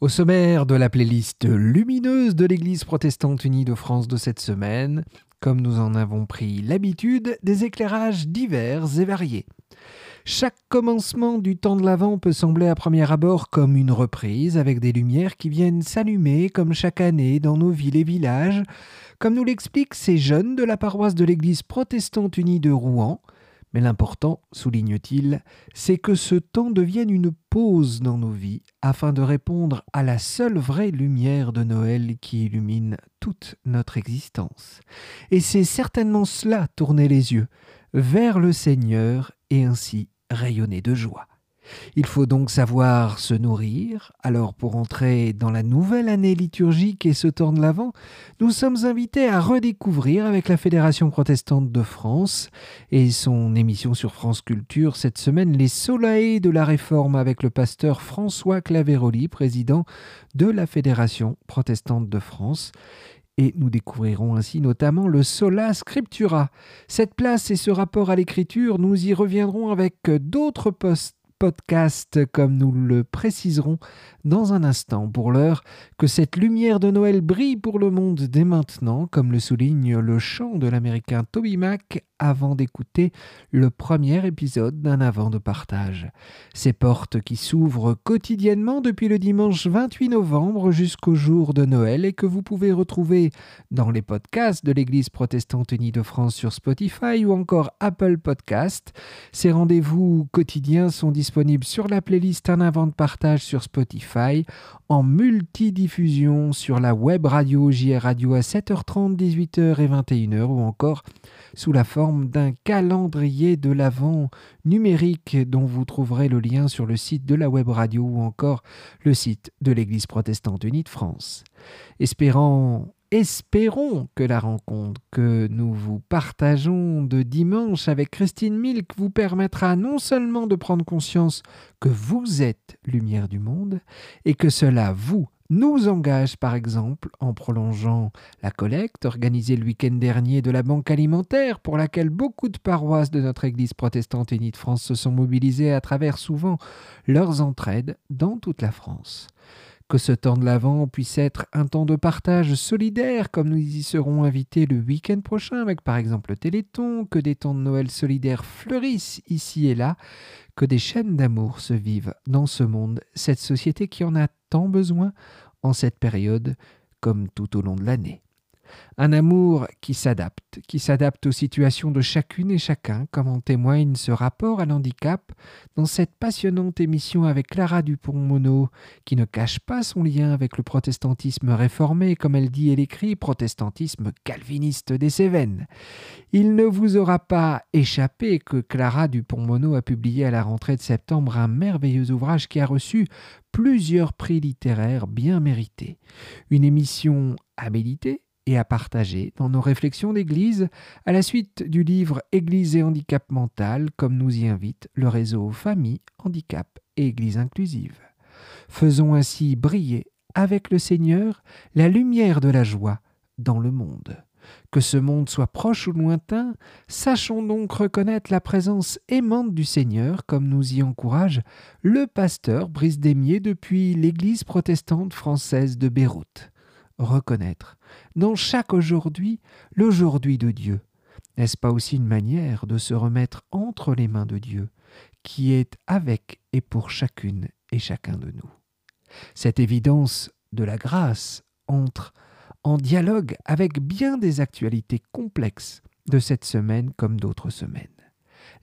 Au sommaire de la playlist lumineuse de l'Église protestante unie de France de cette semaine, comme nous en avons pris l'habitude, des éclairages divers et variés. Chaque commencement du temps de l'Avent peut sembler à premier abord comme une reprise, avec des lumières qui viennent s'allumer comme chaque année dans nos villes et villages, comme nous l'expliquent ces jeunes de la paroisse de l'Église protestante unie de Rouen, mais l'important, souligne-t-il, c'est que ce temps devienne une pause dans nos vies afin de répondre à la seule vraie lumière de Noël qui illumine toute notre existence. Et c'est certainement cela tourner les yeux vers le Seigneur et ainsi rayonner de joie. Il faut donc savoir se nourrir. Alors pour entrer dans la nouvelle année liturgique et ce temps de l'Avent, nous sommes invités à redécouvrir avec la Fédération protestante de France et son émission sur France Culture cette semaine les soleils de la réforme avec le pasteur François Claveroli, président de la Fédération protestante de France et nous découvrirons ainsi notamment le sola scriptura. Cette place et ce rapport à l'écriture, nous y reviendrons avec d'autres postes podcast, comme nous le préciserons dans un instant. Pour l'heure, que cette lumière de Noël brille pour le monde dès maintenant, comme le souligne le chant de l'américain Toby Mac avant d'écouter le premier épisode d'un avant de partage. Ces portes qui s'ouvrent quotidiennement depuis le dimanche 28 novembre jusqu'au jour de Noël et que vous pouvez retrouver dans les podcasts de l'Église protestante unie de France sur Spotify ou encore Apple Podcast. Ces rendez-vous quotidiens sont disponibles sur la playlist Un avant de partage sur Spotify, en multidiffusion sur la web radio JR Radio à 7h30, 18h et 21h ou encore sous la forme d'un calendrier de l'Avent numérique dont vous trouverez le lien sur le site de la web radio ou encore le site de l'Église protestante unie de France. Espérant Espérons que la rencontre que nous vous partageons de dimanche avec Christine Milk vous permettra non seulement de prendre conscience que vous êtes lumière du monde et que cela vous nous engage par exemple en prolongeant la collecte organisée le week-end dernier de la Banque alimentaire pour laquelle beaucoup de paroisses de notre Église protestante unie de France se sont mobilisées à travers souvent leurs entraides dans toute la France. Que ce temps de l'Avent puisse être un temps de partage solidaire, comme nous y serons invités le week-end prochain avec par exemple le Téléthon, que des temps de Noël solidaires fleurissent ici et là, que des chaînes d'amour se vivent dans ce monde, cette société qui en a tant besoin en cette période comme tout au long de l'année. Un amour qui s'adapte, qui s'adapte aux situations de chacune et chacun, comme en témoigne ce rapport à l'handicap dans cette passionnante émission avec Clara Dupont-Mono, qui ne cache pas son lien avec le protestantisme réformé, comme elle dit et l'écrit, protestantisme calviniste des Cévennes. Il ne vous aura pas échappé que Clara Dupont-Mono a publié à la rentrée de septembre un merveilleux ouvrage qui a reçu plusieurs prix littéraires bien mérités. Une émission habilitée et à partager dans nos réflexions d'Église à la suite du livre Église et handicap mental, comme nous y invite le réseau Famille, Handicap et Église inclusive. Faisons ainsi briller avec le Seigneur la lumière de la joie dans le monde. Que ce monde soit proche ou lointain, sachons donc reconnaître la présence aimante du Seigneur, comme nous y encourage le pasteur Brice Démier depuis l'Église protestante française de Beyrouth reconnaître dans chaque aujourd'hui l'aujourd'hui de Dieu. N'est-ce pas aussi une manière de se remettre entre les mains de Dieu, qui est avec et pour chacune et chacun de nous? Cette évidence de la grâce entre en dialogue avec bien des actualités complexes de cette semaine comme d'autres semaines.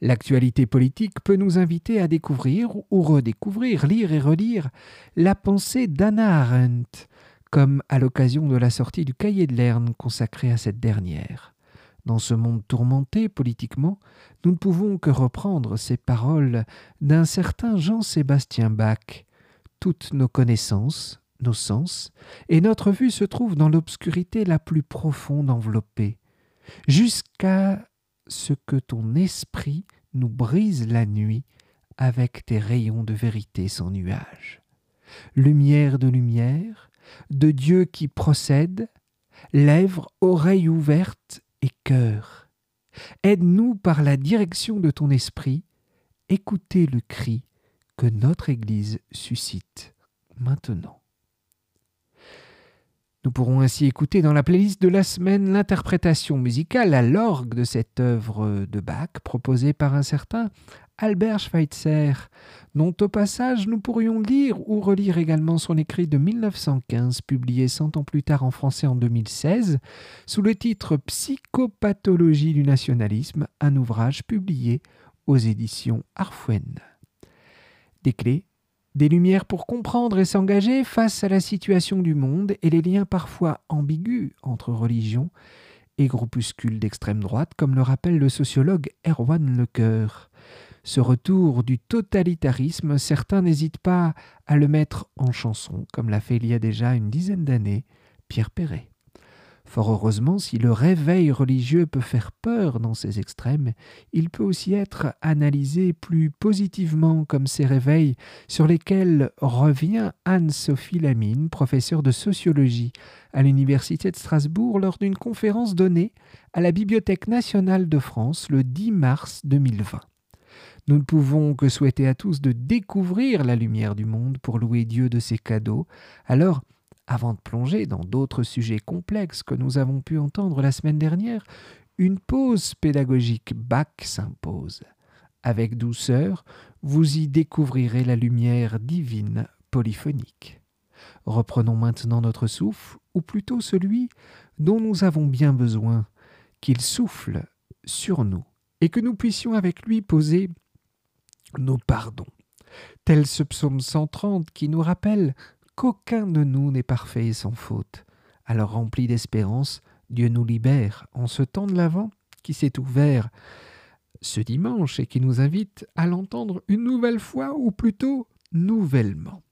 L'actualité politique peut nous inviter à découvrir ou redécouvrir, lire et relire la pensée d'Anna Arendt, comme à l'occasion de la sortie du cahier de Lerne consacré à cette dernière. Dans ce monde tourmenté politiquement, nous ne pouvons que reprendre ces paroles d'un certain Jean-Sébastien Bach. Toutes nos connaissances, nos sens, et notre vue se trouvent dans l'obscurité la plus profonde enveloppée, jusqu'à ce que ton esprit nous brise la nuit avec tes rayons de vérité sans nuage. Lumière de lumière, de Dieu qui procède, lèvres, oreilles ouvertes et cœur. Aide-nous par la direction de ton esprit, écouter le cri que notre Église suscite maintenant. Nous pourrons ainsi écouter dans la playlist de la semaine l'interprétation musicale à l'orgue de cette œuvre de Bach proposée par un certain Albert Schweitzer, dont au passage nous pourrions lire ou relire également son écrit de 1915, publié cent ans plus tard en français en 2016, sous le titre Psychopathologie du nationalisme, un ouvrage publié aux éditions Arfwen. Des clés, des lumières pour comprendre et s'engager face à la situation du monde et les liens parfois ambigus entre religion et groupuscules d'extrême droite, comme le rappelle le sociologue Erwan Lecoeur ce retour du totalitarisme, certains n'hésitent pas à le mettre en chanson, comme l'a fait il y a déjà une dizaine d'années Pierre Perret. Fort heureusement, si le réveil religieux peut faire peur dans ces extrêmes, il peut aussi être analysé plus positivement comme ces réveils sur lesquels revient Anne-Sophie Lamine, professeure de sociologie à l'Université de Strasbourg lors d'une conférence donnée à la Bibliothèque nationale de France le 10 mars 2020. Nous ne pouvons que souhaiter à tous de découvrir la lumière du monde pour louer Dieu de ses cadeaux. Alors, avant de plonger dans d'autres sujets complexes que nous avons pu entendre la semaine dernière, une pause pédagogique Bach s'impose. Avec douceur, vous y découvrirez la lumière divine polyphonique. Reprenons maintenant notre souffle, ou plutôt celui dont nous avons bien besoin, qu'il souffle sur nous, et que nous puissions avec lui poser nos pardons. Tel ce psaume 130 qui nous rappelle qu'aucun de nous n'est parfait et sans faute. Alors rempli d'espérance, Dieu nous libère en ce temps de l'Avent qui s'est ouvert ce dimanche et qui nous invite à l'entendre une nouvelle fois ou plutôt nouvellement.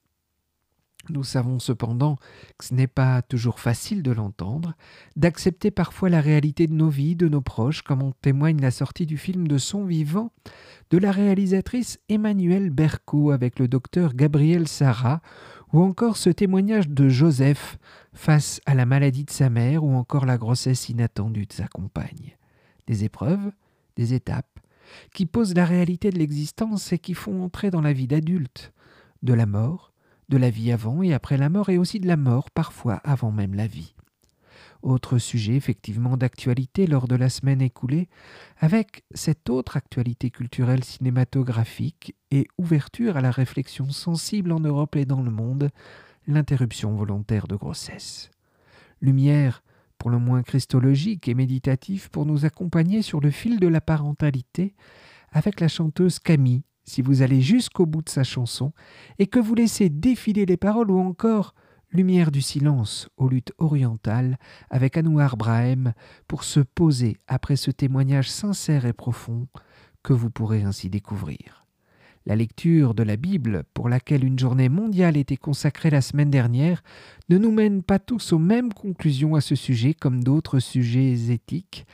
Nous savons cependant que ce n'est pas toujours facile de l'entendre, d'accepter parfois la réalité de nos vies, de nos proches, comme en témoigne la sortie du film de son vivant de la réalisatrice Emmanuelle Berco avec le docteur Gabriel Sarah, ou encore ce témoignage de Joseph face à la maladie de sa mère ou encore la grossesse inattendue de sa compagne. Des épreuves, des étapes, qui posent la réalité de l'existence et qui font entrer dans la vie d'adulte, de la mort, de la vie avant et après la mort et aussi de la mort parfois avant même la vie. Autre sujet effectivement d'actualité lors de la semaine écoulée, avec cette autre actualité culturelle cinématographique et ouverture à la réflexion sensible en Europe et dans le monde, l'interruption volontaire de grossesse. Lumière pour le moins christologique et méditatif pour nous accompagner sur le fil de la parentalité avec la chanteuse Camille si vous allez jusqu'au bout de sa chanson et que vous laissez défiler les paroles ou encore Lumière du silence aux luttes orientales avec Anouar Brahem pour se poser après ce témoignage sincère et profond que vous pourrez ainsi découvrir. La lecture de la Bible, pour laquelle une journée mondiale était consacrée la semaine dernière, ne nous mène pas tous aux mêmes conclusions à ce sujet comme d'autres sujets éthiques,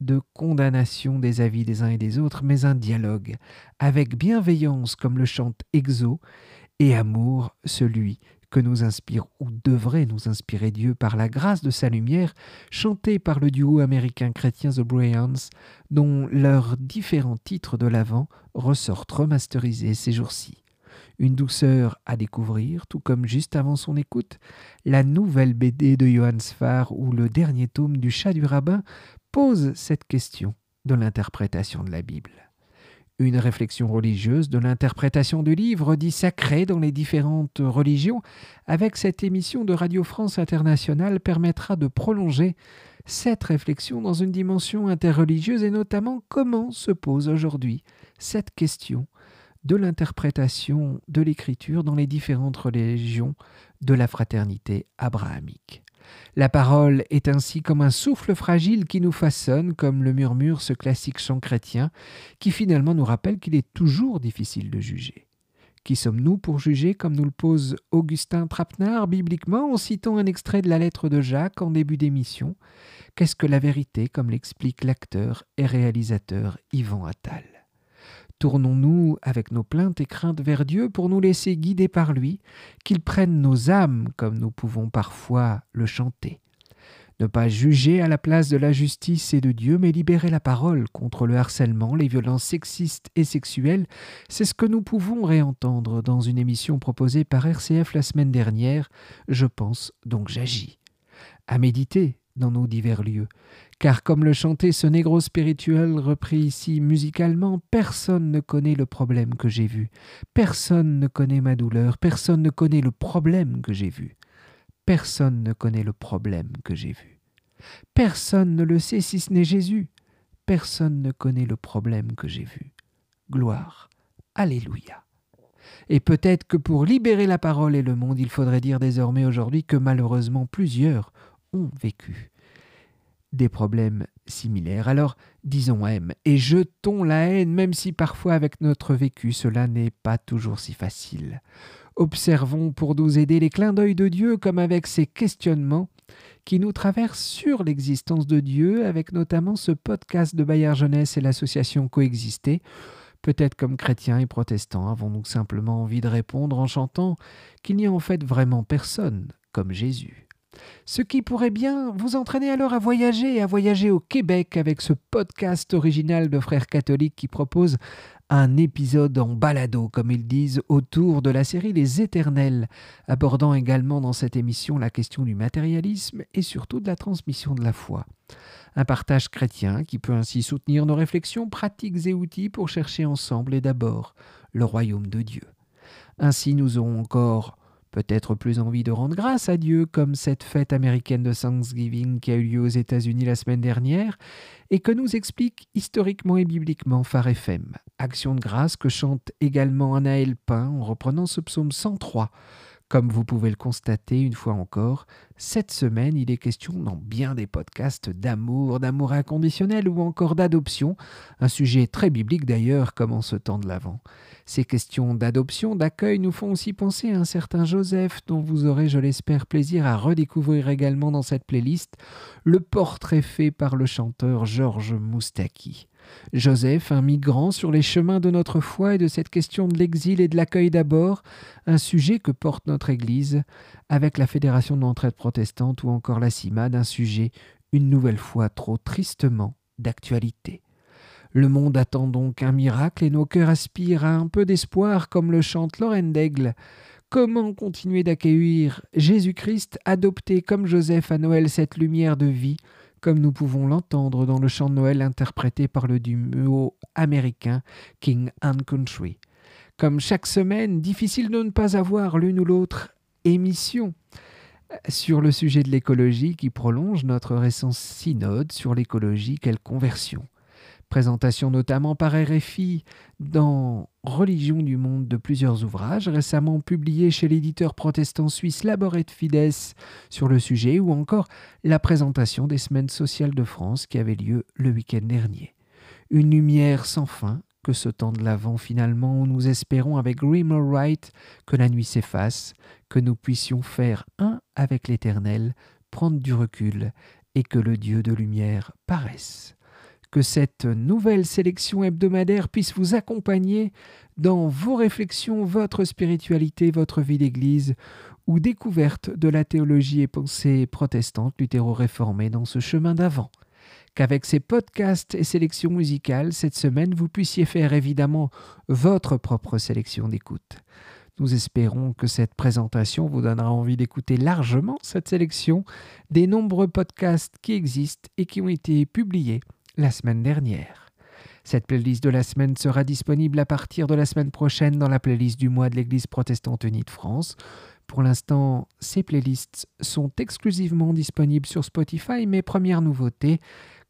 de condamnation des avis des uns et des autres, mais un dialogue, avec bienveillance comme le chante Exo, et amour celui que nous inspire ou devrait nous inspirer Dieu par la grâce de sa lumière, chanté par le duo américain chrétien The Bryans, dont leurs différents titres de l'avant ressortent remasterisés ces jours-ci. Une douceur à découvrir, tout comme juste avant son écoute, la nouvelle BD de Johann Sfar ou le dernier tome du Chat du Rabbin pose cette question de l'interprétation de la Bible une réflexion religieuse de l'interprétation du livre dit sacré dans les différentes religions, avec cette émission de Radio France Internationale permettra de prolonger cette réflexion dans une dimension interreligieuse et notamment comment se pose aujourd'hui cette question de l'interprétation de l'écriture dans les différentes religions de la fraternité abrahamique. La parole est ainsi comme un souffle fragile qui nous façonne, comme le murmure ce classique chant chrétien, qui finalement nous rappelle qu'il est toujours difficile de juger. Qui sommes-nous pour juger, comme nous le pose Augustin Trapenard bibliquement en citant un extrait de la lettre de Jacques en début d'émission? Qu'est-ce que la vérité, comme l'explique l'acteur et réalisateur Yvan Attal? Tournons-nous avec nos plaintes et craintes vers Dieu pour nous laisser guider par lui, qu'il prenne nos âmes comme nous pouvons parfois le chanter. Ne pas juger à la place de la justice et de Dieu, mais libérer la parole contre le harcèlement, les violences sexistes et sexuelles, c'est ce que nous pouvons réentendre dans une émission proposée par RCF la semaine dernière. Je pense donc j'agis. À méditer dans nos divers lieux, car comme le chantait ce négro spirituel repris ici musicalement, personne ne connaît le problème que j'ai vu, personne ne connaît ma douleur, personne ne connaît le problème que j'ai vu. Personne ne connaît le problème que j'ai vu. Personne ne le sait si ce n'est Jésus. Personne ne connaît le problème que j'ai vu. Gloire. Alléluia. Et peut-être que pour libérer la parole et le monde, il faudrait dire désormais aujourd'hui que malheureusement plusieurs ont vécu des problèmes similaires. Alors disons aime et jetons la haine, même si parfois avec notre vécu cela n'est pas toujours si facile. Observons pour nous aider les clins d'œil de Dieu comme avec ces questionnements qui nous traversent sur l'existence de Dieu, avec notamment ce podcast de Bayard Jeunesse et l'association Coexister. Peut-être comme chrétiens et protestants avons-nous simplement envie de répondre en chantant qu'il n'y a en fait vraiment personne comme Jésus. Ce qui pourrait bien vous entraîner alors à voyager, à voyager au Québec avec ce podcast original de Frères catholiques qui propose un épisode en balado, comme ils disent, autour de la série Les Éternels, abordant également dans cette émission la question du matérialisme et surtout de la transmission de la foi. Un partage chrétien qui peut ainsi soutenir nos réflexions pratiques et outils pour chercher ensemble et d'abord le royaume de Dieu. Ainsi nous aurons encore peut-être plus envie de rendre grâce à Dieu, comme cette fête américaine de Thanksgiving qui a eu lieu aux États-Unis la semaine dernière, et que nous explique historiquement et bibliquement Phare FM. Action de grâce que chante également Anaël Pain en reprenant ce psaume 103. Comme vous pouvez le constater une fois encore, cette semaine il est question dans bien des podcasts d'amour, d'amour inconditionnel ou encore d'adoption, un sujet très biblique d'ailleurs comme en ce temps de l'Avent. Ces questions d'adoption, d'accueil nous font aussi penser à un certain Joseph dont vous aurez, je l'espère, plaisir à redécouvrir également dans cette playlist le portrait fait par le chanteur Georges Moustaki. Joseph, un migrant sur les chemins de notre foi et de cette question de l'exil et de l'accueil d'abord, un sujet que porte notre Église avec la Fédération de l'entraide protestante ou encore la CIMAD, un sujet une nouvelle fois trop tristement d'actualité. Le monde attend donc un miracle et nos cœurs aspirent à un peu d'espoir comme le chante Lorraine d'Aigle. Comment continuer d'accueillir Jésus-Christ, adopté comme Joseph à Noël cette lumière de vie, comme nous pouvons l'entendre dans le chant de Noël interprété par le duo américain King and Country. Comme chaque semaine, difficile de ne pas avoir l'une ou l'autre émission sur le sujet de l'écologie qui prolonge notre récent synode sur l'écologie, quelle conversion présentation notamment par RFI dans Religion du monde de plusieurs ouvrages récemment publiés chez l'éditeur protestant suisse Laboret Fides sur le sujet ou encore la présentation des semaines sociales de France qui avait lieu le week-end dernier. Une lumière sans fin que ce temps de l'avant finalement où nous espérons avec Grimmer Wright que la nuit s'efface, que nous puissions faire un avec l'Éternel, prendre du recul et que le Dieu de lumière paraisse que cette nouvelle sélection hebdomadaire puisse vous accompagner dans vos réflexions, votre spiritualité, votre vie d'Église ou découverte de la théologie et pensée protestante luthéro-réformée dans ce chemin d'avant. Qu'avec ces podcasts et sélections musicales, cette semaine, vous puissiez faire évidemment votre propre sélection d'écoute. Nous espérons que cette présentation vous donnera envie d'écouter largement cette sélection des nombreux podcasts qui existent et qui ont été publiés la semaine dernière. Cette playlist de la semaine sera disponible à partir de la semaine prochaine dans la playlist du mois de l'Église protestante unie de France. Pour l'instant, ces playlists sont exclusivement disponibles sur Spotify, mais première nouveauté,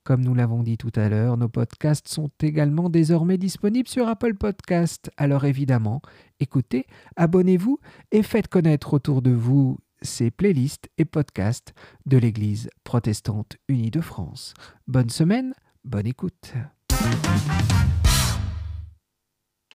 comme nous l'avons dit tout à l'heure, nos podcasts sont également désormais disponibles sur Apple Podcasts. Alors évidemment, écoutez, abonnez-vous et faites connaître autour de vous ces playlists et podcasts de l'Église protestante unie de France. Bonne semaine Bonne écoute.